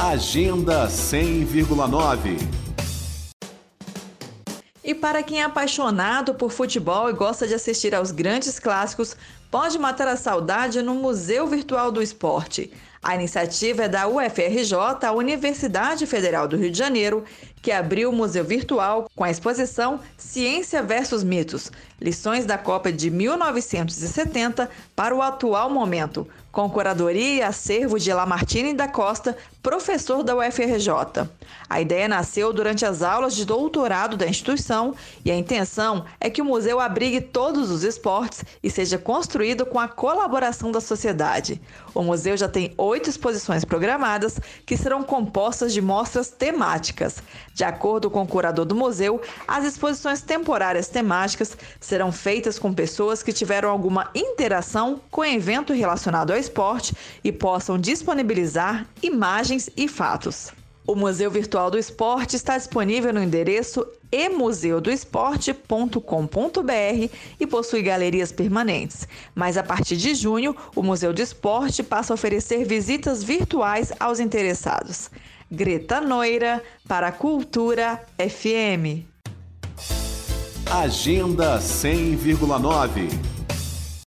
Agenda 100,9 e para quem é apaixonado por futebol e gosta de assistir aos grandes clássicos, pode matar a saudade no Museu Virtual do Esporte. A iniciativa é da UFRJ, a Universidade Federal do Rio de Janeiro, que abriu o museu virtual com a exposição Ciência versus Mitos, lições da Copa de 1970 para o atual momento, com curadoria e acervo de Lamartine da Costa, professor da UFRJ. A ideia nasceu durante as aulas de doutorado da instituição e a intenção é que o museu abrigue todos os esportes e seja construído com a colaboração da sociedade. O museu já tem oito exposições programadas que serão compostas de mostras temáticas. De acordo com o curador do museu, as exposições temporárias temáticas serão feitas com pessoas que tiveram alguma interação com o evento relacionado ao esporte e possam disponibilizar imagens e fatos. O Museu Virtual do Esporte está disponível no endereço emuseudoesporte.com.br e possui galerias permanentes. Mas a partir de junho, o Museu do Esporte passa a oferecer visitas virtuais aos interessados. Greta Noira, para a Cultura FM. Agenda 100,9